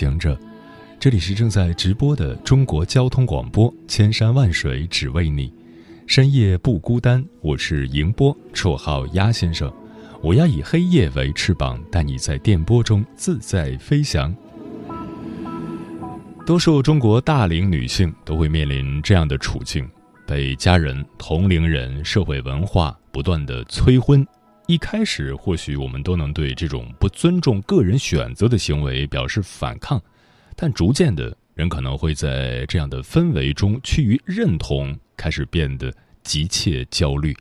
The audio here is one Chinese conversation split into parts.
行者，这里是正在直播的中国交通广播，千山万水只为你，深夜不孤单。我是迎波，绰号鸭先生。我要以黑夜为翅膀，带你在电波中自在飞翔。多数中国大龄女性都会面临这样的处境：被家人、同龄人、社会文化不断的催婚。一开始，或许我们都能对这种不尊重个人选择的行为表示反抗，但逐渐的，人可能会在这样的氛围中趋于认同，开始变得急切焦虑。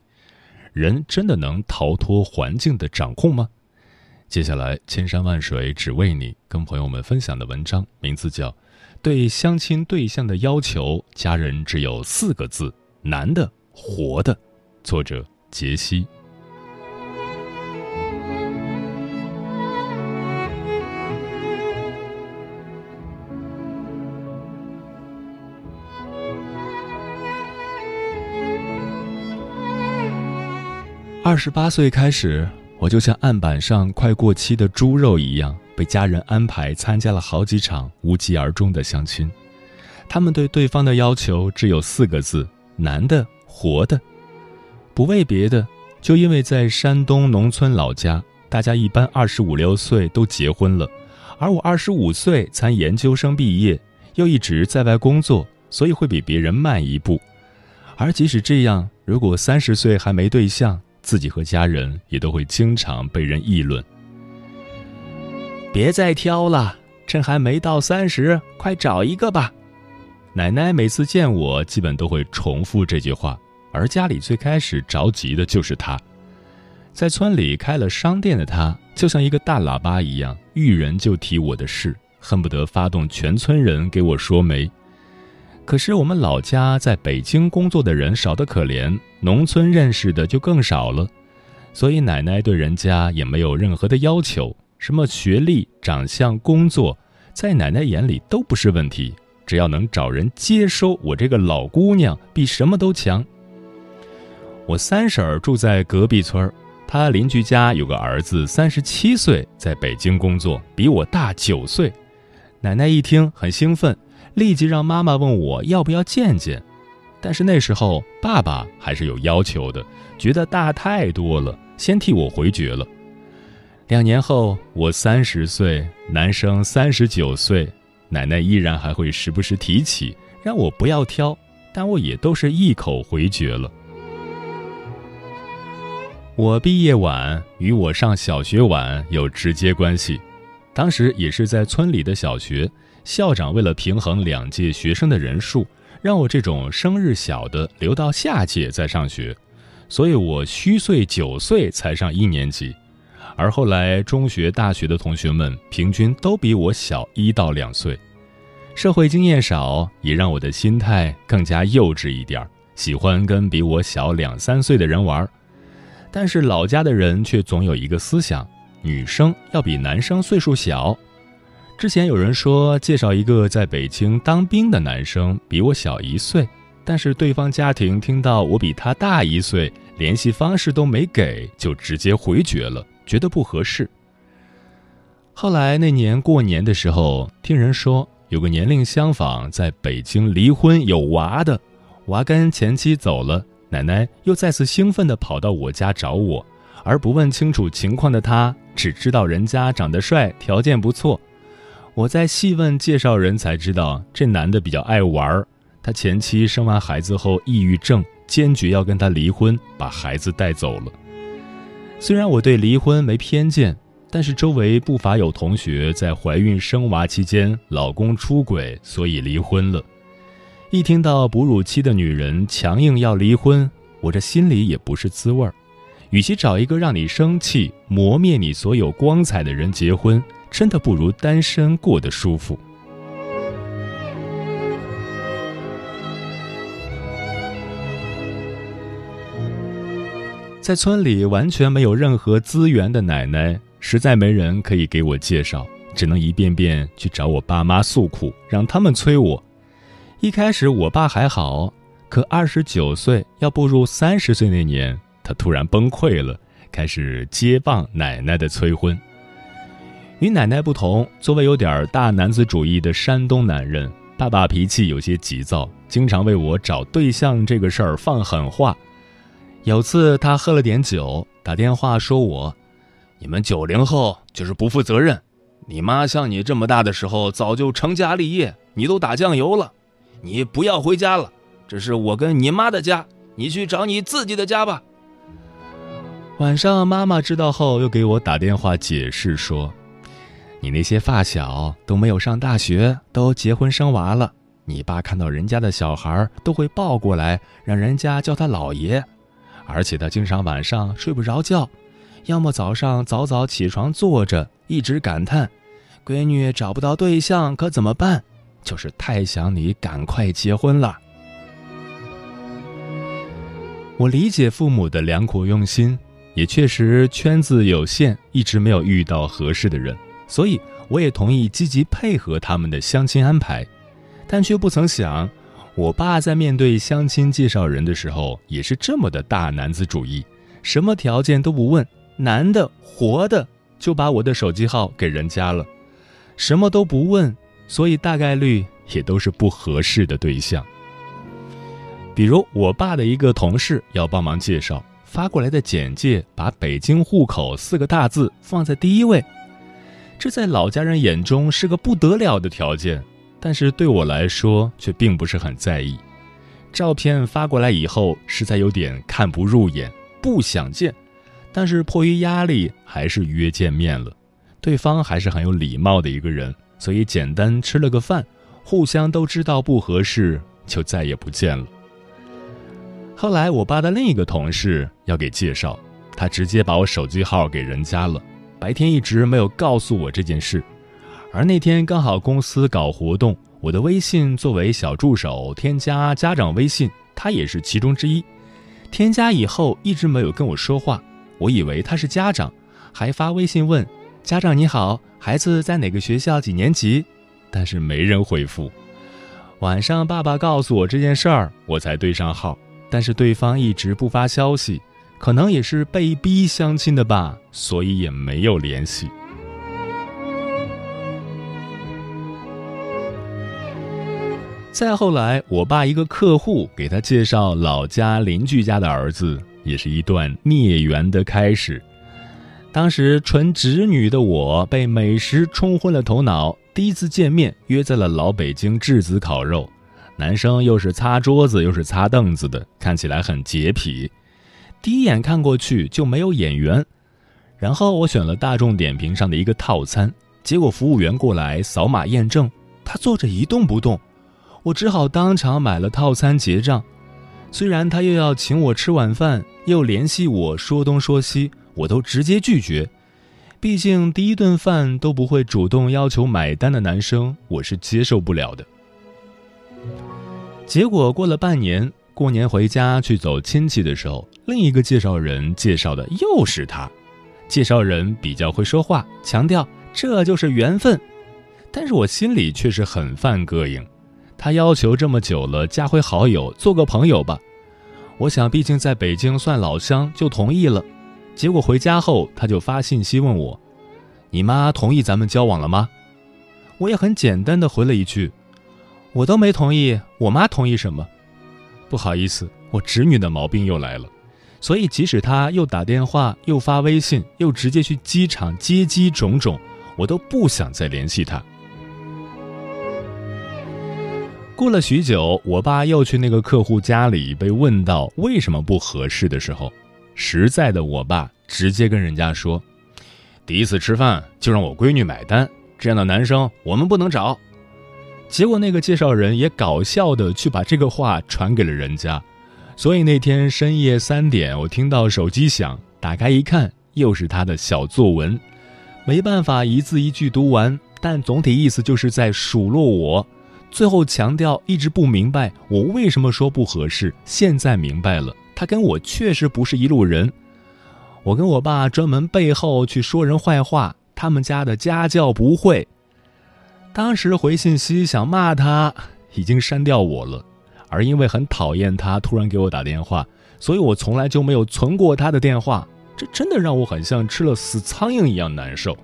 人真的能逃脱环境的掌控吗？接下来，千山万水只为你，跟朋友们分享的文章名字叫《对相亲对象的要求，家人只有四个字：男的，活的》，作者杰西。二十八岁开始，我就像案板上快过期的猪肉一样，被家人安排参加了好几场无疾而终的相亲。他们对对方的要求只有四个字：男的，活的。不为别的，就因为在山东农村老家，大家一般二十五六岁都结婚了，而我二十五岁才研究生毕业，又一直在外工作，所以会比别人慢一步。而即使这样，如果三十岁还没对象，自己和家人也都会经常被人议论。别再挑了，趁还没到三十，快找一个吧。奶奶每次见我，基本都会重复这句话。而家里最开始着急的就是她，在村里开了商店的她，就像一个大喇叭一样，遇人就提我的事，恨不得发动全村人给我说媒。可是我们老家在北京工作的人少得可怜，农村认识的就更少了，所以奶奶对人家也没有任何的要求，什么学历、长相、工作，在奶奶眼里都不是问题，只要能找人接收我这个老姑娘，比什么都强。我三婶儿住在隔壁村儿，她邻居家有个儿子三十七岁，在北京工作，比我大九岁。奶奶一听很兴奋。立即让妈妈问我要不要见见，但是那时候爸爸还是有要求的，觉得大太多了，先替我回绝了。两年后，我三十岁，男生三十九岁，奶奶依然还会时不时提起，让我不要挑，但我也都是一口回绝了。我毕业晚，与我上小学晚有直接关系，当时也是在村里的小学。校长为了平衡两届学生的人数，让我这种生日小的留到下届再上学，所以我虚岁九岁才上一年级，而后来中学、大学的同学们平均都比我小一到两岁。社会经验少，也让我的心态更加幼稚一点儿，喜欢跟比我小两三岁的人玩。但是老家的人却总有一个思想：女生要比男生岁数小。之前有人说介绍一个在北京当兵的男生，比我小一岁，但是对方家庭听到我比他大一岁，联系方式都没给，就直接回绝了，觉得不合适。后来那年过年的时候，听人说有个年龄相仿，在北京离婚有娃的，娃跟前妻走了，奶奶又再次兴奋地跑到我家找我，而不问清楚情况的他，只知道人家长得帅，条件不错。我在细问介绍人才知道，这男的比较爱玩儿。他前妻生完孩子后抑郁症，坚决要跟他离婚，把孩子带走了。虽然我对离婚没偏见，但是周围不乏有同学在怀孕生娃期间，老公出轨，所以离婚了。一听到哺乳期的女人强硬要离婚，我这心里也不是滋味儿。与其找一个让你生气、磨灭你所有光彩的人结婚，真的不如单身过得舒服。在村里完全没有任何资源的奶奶，实在没人可以给我介绍，只能一遍遍去找我爸妈诉苦，让他们催我。一开始我爸还好，可二十九岁要步入三十岁那年，他突然崩溃了，开始接棒奶奶的催婚。与奶奶不同，作为有点大男子主义的山东男人，爸爸脾气有些急躁，经常为我找对象这个事儿放狠话。有次他喝了点酒，打电话说我：“你们九零后就是不负责任。你妈像你这么大的时候早就成家立业，你都打酱油了，你不要回家了。这是我跟你妈的家，你去找你自己的家吧。”晚上妈妈知道后又给我打电话解释说：“你那些发小都没有上大学，都结婚生娃了。你爸看到人家的小孩都会抱过来，让人家叫他老爷。”而且他经常晚上睡不着觉，要么早上早早起床坐着，一直感叹：“闺女找不到对象可怎么办？”就是太想你赶快结婚了。我理解父母的良苦用心，也确实圈子有限，一直没有遇到合适的人，所以我也同意积极配合他们的相亲安排，但却不曾想。我爸在面对相亲介绍人的时候，也是这么的大男子主义，什么条件都不问，男的活的就把我的手机号给人家了，什么都不问，所以大概率也都是不合适的对象。比如我爸的一个同事要帮忙介绍，发过来的简介把北京户口四个大字放在第一位，这在老家人眼中是个不得了的条件。但是对我来说却并不是很在意。照片发过来以后，实在有点看不入眼，不想见。但是迫于压力，还是约见面了。对方还是很有礼貌的一个人，所以简单吃了个饭，互相都知道不合适，就再也不见了。后来我爸的另一个同事要给介绍，他直接把我手机号给人家了，白天一直没有告诉我这件事。而那天刚好公司搞活动，我的微信作为小助手添加家长微信，他也是其中之一。添加以后一直没有跟我说话，我以为他是家长，还发微信问家长你好，孩子在哪个学校几年级？但是没人回复。晚上爸爸告诉我这件事儿，我才对上号，但是对方一直不发消息，可能也是被逼相亲的吧，所以也没有联系。再后来，我爸一个客户给他介绍老家邻居家的儿子，也是一段孽缘的开始。当时纯直女的我被美食冲昏了头脑，第一次见面约在了老北京质子烤肉，男生又是擦桌子又是擦凳子的，看起来很洁癖。第一眼看过去就没有眼缘，然后我选了大众点评上的一个套餐，结果服务员过来扫码验证，他坐着一动不动。我只好当场买了套餐结账，虽然他又要请我吃晚饭，又联系我说东说西，我都直接拒绝。毕竟第一顿饭都不会主动要求买单的男生，我是接受不了的。结果过了半年，过年回家去走亲戚的时候，另一个介绍人介绍的又是他。介绍人比较会说话，强调这就是缘分，但是我心里却是很犯膈应。他要求这么久了，加回好友，做个朋友吧。我想，毕竟在北京算老乡，就同意了。结果回家后，他就发信息问我：“你妈同意咱们交往了吗？”我也很简单的回了一句：“我都没同意，我妈同意什么？”不好意思，我侄女的毛病又来了。所以，即使他又打电话，又发微信，又直接去机场接机，种种，我都不想再联系他。过了许久，我爸又去那个客户家里，被问到为什么不合适的时候，实在的我爸直接跟人家说：“第一次吃饭就让我闺女买单，这样的男生我们不能找。”结果那个介绍人也搞笑的去把这个话传给了人家，所以那天深夜三点，我听到手机响，打开一看，又是他的小作文，没办法一字一句读完，但总体意思就是在数落我。最后强调一直不明白我为什么说不合适，现在明白了，他跟我确实不是一路人。我跟我爸专门背后去说人坏话，他们家的家教不会。当时回信息想骂他，已经删掉我了，而因为很讨厌他突然给我打电话，所以我从来就没有存过他的电话。这真的让我很像吃了死苍蝇一样难受。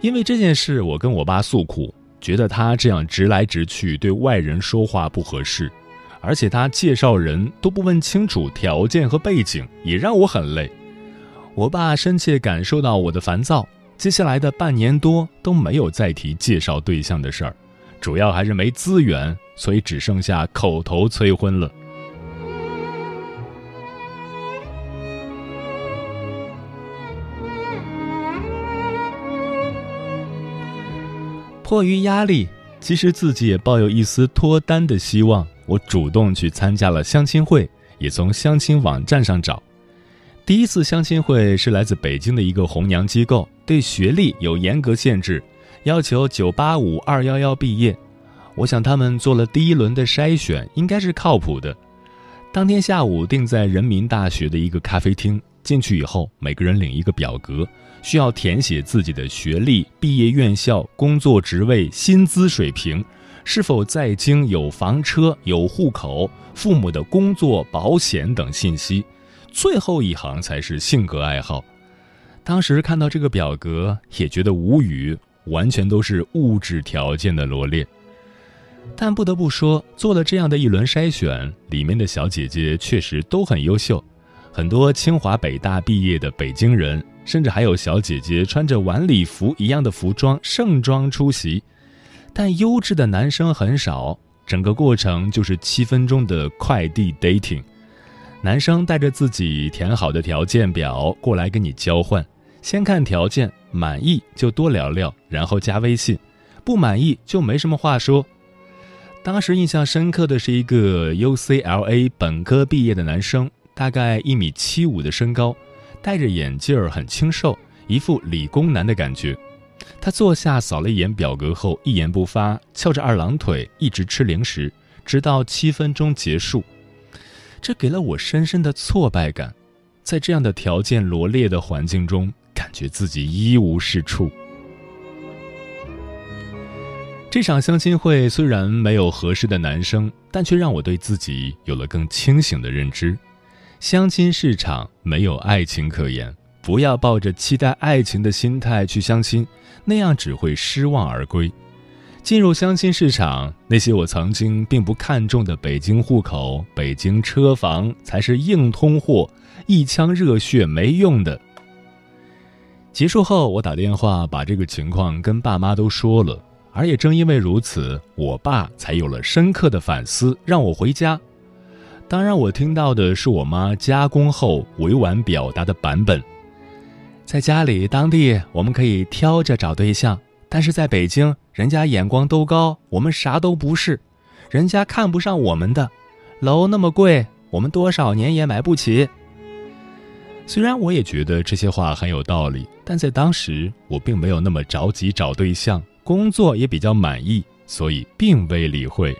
因为这件事，我跟我爸诉苦。觉得他这样直来直去对外人说话不合适，而且他介绍人都不问清楚条件和背景，也让我很累。我爸深切感受到我的烦躁，接下来的半年多都没有再提介绍对象的事儿，主要还是没资源，所以只剩下口头催婚了。迫于压力，其实自己也抱有一丝脱单的希望。我主动去参加了相亲会，也从相亲网站上找。第一次相亲会是来自北京的一个红娘机构，对学历有严格限制，要求九八五二幺幺毕业。我想他们做了第一轮的筛选，应该是靠谱的。当天下午定在人民大学的一个咖啡厅，进去以后，每个人领一个表格。需要填写自己的学历、毕业院校、工作职位、薪资水平，是否在京有房车、有户口、父母的工作、保险等信息。最后一行才是性格爱好。当时看到这个表格也觉得无语，完全都是物质条件的罗列。但不得不说，做了这样的一轮筛选，里面的小姐姐确实都很优秀，很多清华北大毕业的北京人。甚至还有小姐姐穿着晚礼服一样的服装盛装出席，但优质的男生很少。整个过程就是七分钟的快递 dating，男生带着自己填好的条件表过来跟你交换，先看条件，满意就多聊聊，然后加微信，不满意就没什么话说。当时印象深刻的是一个 UCLA 本科毕业的男生，大概一米七五的身高。戴着眼镜，很清瘦，一副理工男的感觉。他坐下，扫了一眼表格后，一言不发，翘着二郎腿，一直吃零食，直到七分钟结束。这给了我深深的挫败感，在这样的条件罗列的环境中，感觉自己一无是处。这场相亲会虽然没有合适的男生，但却让我对自己有了更清醒的认知。相亲市场没有爱情可言，不要抱着期待爱情的心态去相亲，那样只会失望而归。进入相亲市场，那些我曾经并不看重的北京户口、北京车房才是硬通货，一腔热血没用的。结束后，我打电话把这个情况跟爸妈都说了，而也正因为如此，我爸才有了深刻的反思，让我回家。当然，我听到的是我妈加工后委婉表达的版本。在家里，当地我们可以挑着找对象，但是在北京，人家眼光都高，我们啥都不是，人家看不上我们的。楼那么贵，我们多少年也买不起。虽然我也觉得这些话很有道理，但在当时我并没有那么着急找对象，工作也比较满意，所以并未理会。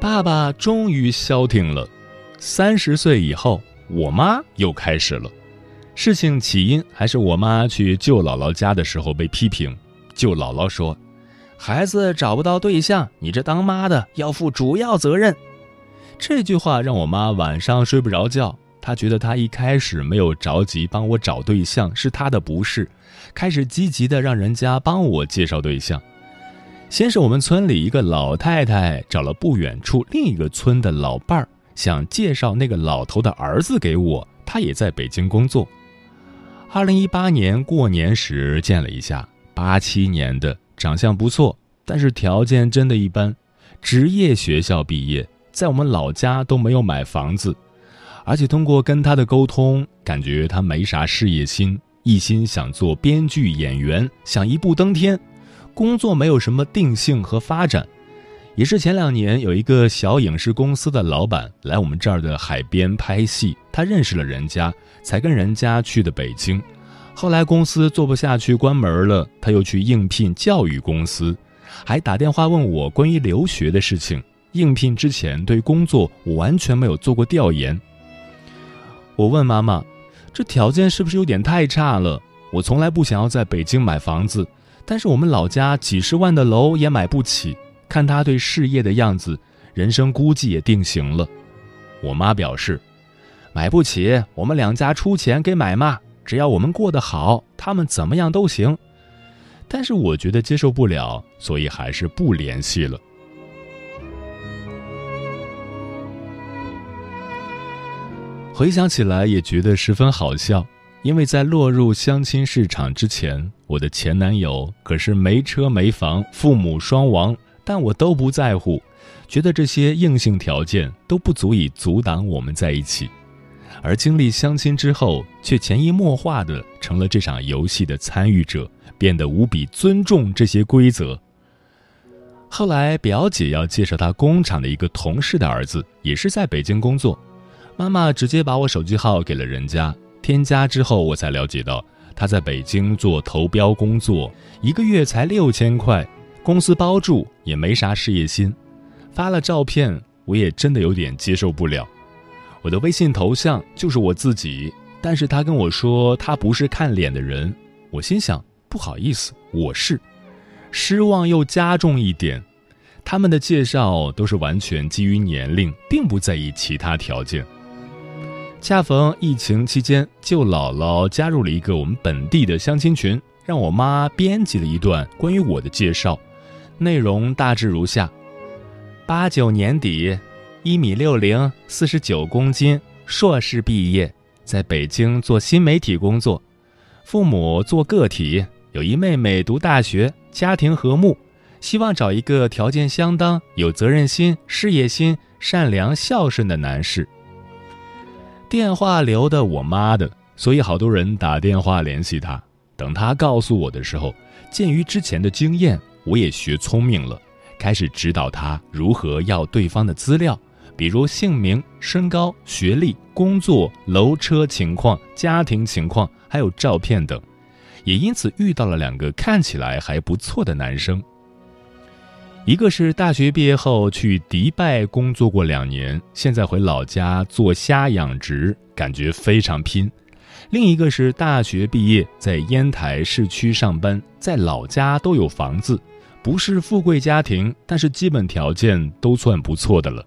爸爸终于消停了。三十岁以后，我妈又开始了。事情起因还是我妈去舅姥姥家的时候被批评。舅姥姥说：“孩子找不到对象，你这当妈的要负主要责任。”这句话让我妈晚上睡不着觉。她觉得她一开始没有着急帮我找对象是她的不是，开始积极的让人家帮我介绍对象。先是我们村里一个老太太找了不远处另一个村的老伴儿，想介绍那个老头的儿子给我，他也在北京工作。二零一八年过年时见了一下，八七年的，长相不错，但是条件真的一般，职业学校毕业，在我们老家都没有买房子，而且通过跟他的沟通，感觉他没啥事业心，一心想做编剧演员，想一步登天，工作没有什么定性和发展。也是前两年有一个小影视公司的老板来我们这儿的海边拍戏，他认识了人家，才跟人家去的北京。后来公司做不下去关门了，他又去应聘教育公司，还打电话问我关于留学的事情。应聘之前对工作我完全没有做过调研。我问妈妈，这条件是不是有点太差了？我从来不想要在北京买房子，但是我们老家几十万的楼也买不起。看他对事业的样子，人生估计也定型了。我妈表示，买不起，我们两家出钱给买嘛，只要我们过得好，他们怎么样都行。但是我觉得接受不了，所以还是不联系了。回想起来也觉得十分好笑，因为在落入相亲市场之前，我的前男友可是没车没房，父母双亡。但我都不在乎，觉得这些硬性条件都不足以阻挡我们在一起。而经历相亲之后，却潜移默化的成了这场游戏的参与者，变得无比尊重这些规则。后来表姐要介绍她工厂的一个同事的儿子，也是在北京工作，妈妈直接把我手机号给了人家，添加之后我才了解到他在北京做投标工作，一个月才六千块。公司包住也没啥事业心，发了照片我也真的有点接受不了。我的微信头像就是我自己，但是他跟我说他不是看脸的人，我心想不好意思，我是，失望又加重一点。他们的介绍都是完全基于年龄，并不在意其他条件。恰逢疫情期间，舅姥姥加入了一个我们本地的相亲群，让我妈编辑了一段关于我的介绍。内容大致如下：八九年底，一米六零，四十九公斤，硕士毕业，在北京做新媒体工作，父母做个体，有一妹妹读大学，家庭和睦，希望找一个条件相当、有责任心、事业心、善良孝顺的男士。电话留的我妈的，所以好多人打电话联系他。等他告诉我的时候，鉴于之前的经验。我也学聪明了，开始指导他如何要对方的资料，比如姓名、身高、学历、工作、楼车情况、家庭情况，还有照片等。也因此遇到了两个看起来还不错的男生。一个是大学毕业后去迪拜工作过两年，现在回老家做虾养殖，感觉非常拼。另一个是大学毕业在烟台市区上班，在老家都有房子。不是富贵家庭，但是基本条件都算不错的了。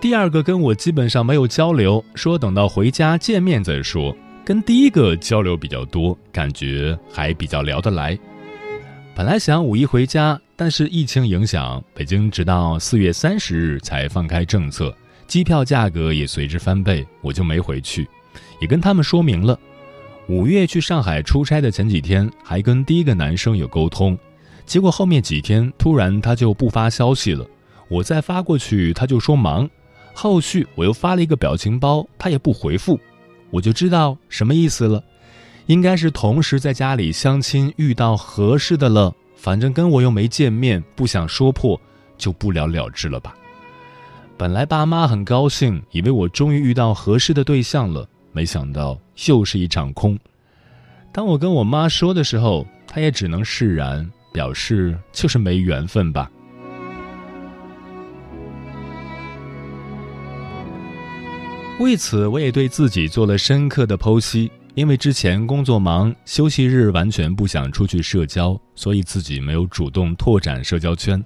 第二个跟我基本上没有交流，说等到回家见面再说。跟第一个交流比较多，感觉还比较聊得来。本来想五一回家，但是疫情影响，北京直到四月三十日才放开政策，机票价格也随之翻倍，我就没回去，也跟他们说明了。五月去上海出差的前几天，还跟第一个男生有沟通，结果后面几天突然他就不发消息了，我再发过去他就说忙，后续我又发了一个表情包，他也不回复，我就知道什么意思了，应该是同时在家里相亲遇到合适的了，反正跟我又没见面，不想说破，就不了了之了吧。本来爸妈很高兴，以为我终于遇到合适的对象了。没想到又是一场空。当我跟我妈说的时候，她也只能释然，表示就是没缘分吧。为此，我也对自己做了深刻的剖析。因为之前工作忙，休息日完全不想出去社交，所以自己没有主动拓展社交圈。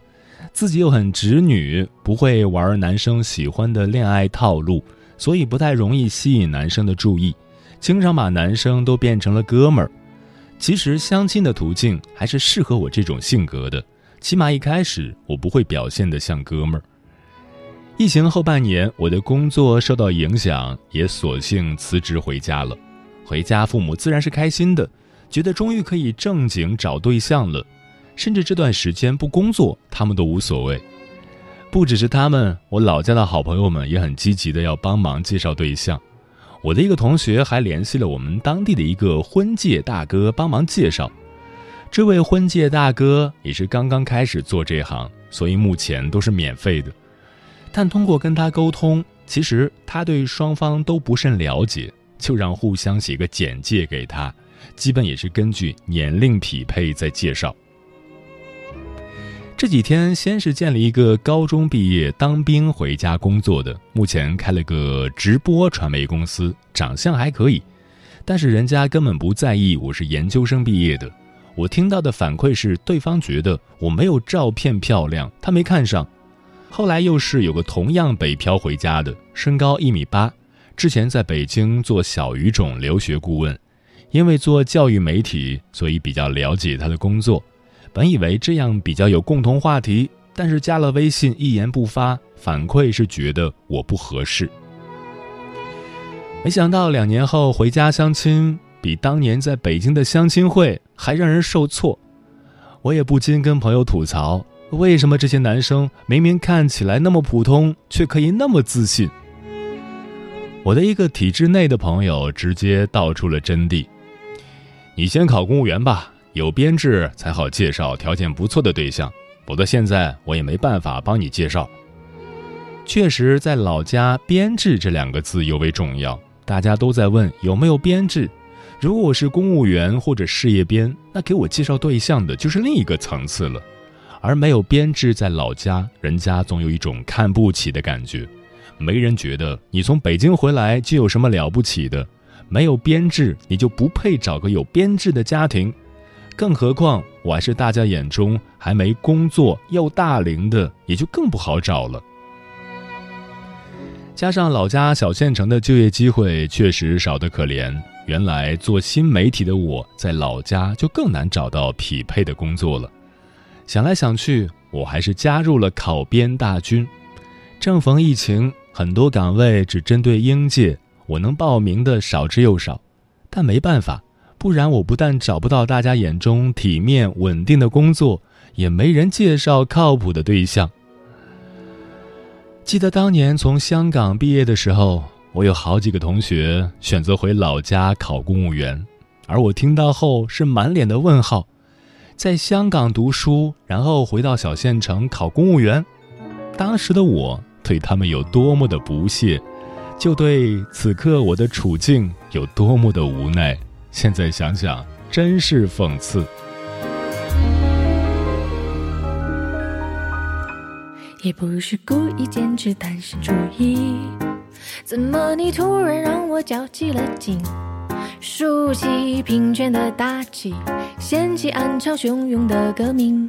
自己又很直女，不会玩男生喜欢的恋爱套路。所以不太容易吸引男生的注意，经常把男生都变成了哥们儿。其实相亲的途径还是适合我这种性格的，起码一开始我不会表现得像哥们儿。疫情后半年，我的工作受到影响，也索性辞职回家了。回家，父母自然是开心的，觉得终于可以正经找对象了，甚至这段时间不工作，他们都无所谓。不只是他们，我老家的好朋友们也很积极的要帮忙介绍对象。我的一个同学还联系了我们当地的一个婚介大哥帮忙介绍。这位婚介大哥也是刚刚开始做这行，所以目前都是免费的。但通过跟他沟通，其实他对双方都不甚了解，就让互相写个简介给他，基本也是根据年龄匹配再介绍。这几天先是见了一个高中毕业当兵回家工作的，目前开了个直播传媒公司，长相还可以，但是人家根本不在意我是研究生毕业的。我听到的反馈是，对方觉得我没有照片漂亮，他没看上。后来又是有个同样北漂回家的，身高一米八，之前在北京做小语种留学顾问，因为做教育媒体，所以比较了解他的工作。本以为这样比较有共同话题，但是加了微信一言不发，反馈是觉得我不合适。没想到两年后回家相亲，比当年在北京的相亲会还让人受挫。我也不禁跟朋友吐槽：为什么这些男生明明看起来那么普通，却可以那么自信？我的一个体制内的朋友直接道出了真谛：你先考公务员吧。有编制才好介绍条件不错的对象，否则现在我也没办法帮你介绍。确实，在老家，编制这两个字尤为重要，大家都在问有没有编制。如果我是公务员或者事业编，那给我介绍对象的就是另一个层次了。而没有编制，在老家，人家总有一种看不起的感觉，没人觉得你从北京回来就有什么了不起的。没有编制，你就不配找个有编制的家庭。更何况我还是大家眼中还没工作又大龄的，也就更不好找了。加上老家小县城的就业机会确实少得可怜，原来做新媒体的我在老家就更难找到匹配的工作了。想来想去，我还是加入了考编大军。正逢疫情，很多岗位只针对应届，我能报名的少之又少，但没办法。不然，我不但找不到大家眼中体面稳定的工作，也没人介绍靠谱的对象。记得当年从香港毕业的时候，我有好几个同学选择回老家考公务员，而我听到后是满脸的问号：在香港读书，然后回到小县城考公务员。当时的我对他们有多么的不屑，就对此刻我的处境有多么的无奈。现在想想，真是讽刺。也不是故意坚持单身主义，怎么你突然让我较起了劲？竖起平权的大旗，掀起暗潮汹涌的革命。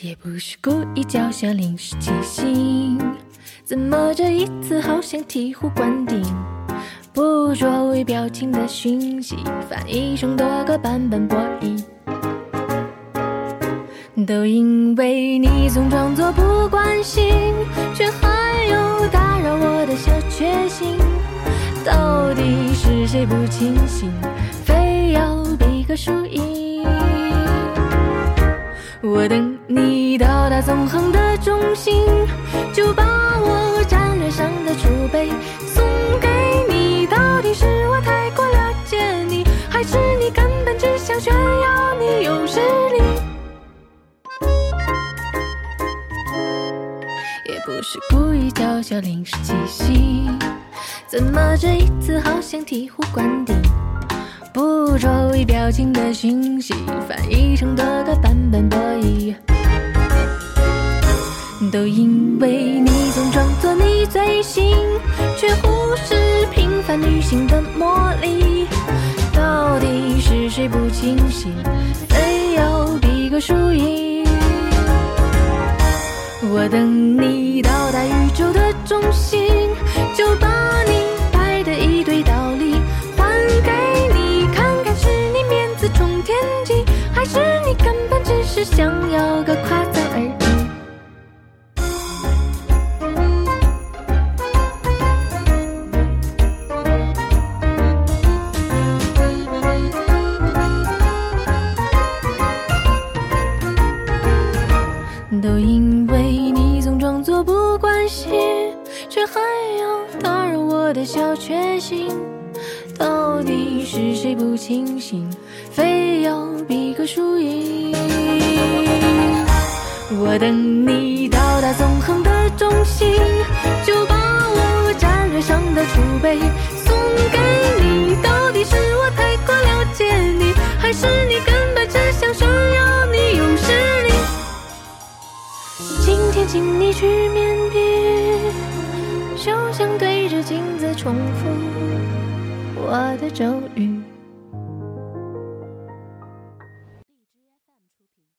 也不是故意叫下临时起兴，怎么这一次好像醍醐灌顶？捕捉微表情的讯息，翻译成多个版本博弈，都因为你总装作不关心，却还有打扰我的小确幸。到底是谁不清醒，非要比个输赢？我等你到达纵横的中心，就把我战略上的储备。是我太过了解你，还是你根本只想炫耀你有实力？也不是故意叫嚣临时起息，怎么这一次好像醍醐灌顶？不着微表情的讯息，翻译成多个版本博弈都因为你总装作你最新，却忽视平。凡女性的魔力，到底是谁不清醒，非要比个输赢？我等你到达宇宙的中心，就把你摆的一堆道理还给你看看，是你面子冲天际，还是你根本只是想要小确幸，到底是谁不清醒，非要比个输赢？我等你到达纵横的中心，就把我战略上的储备送给你。到底是我太过了解你，还是你根本只想炫耀你有实力？今天请你去面壁，就像对着镜子重复我的咒语。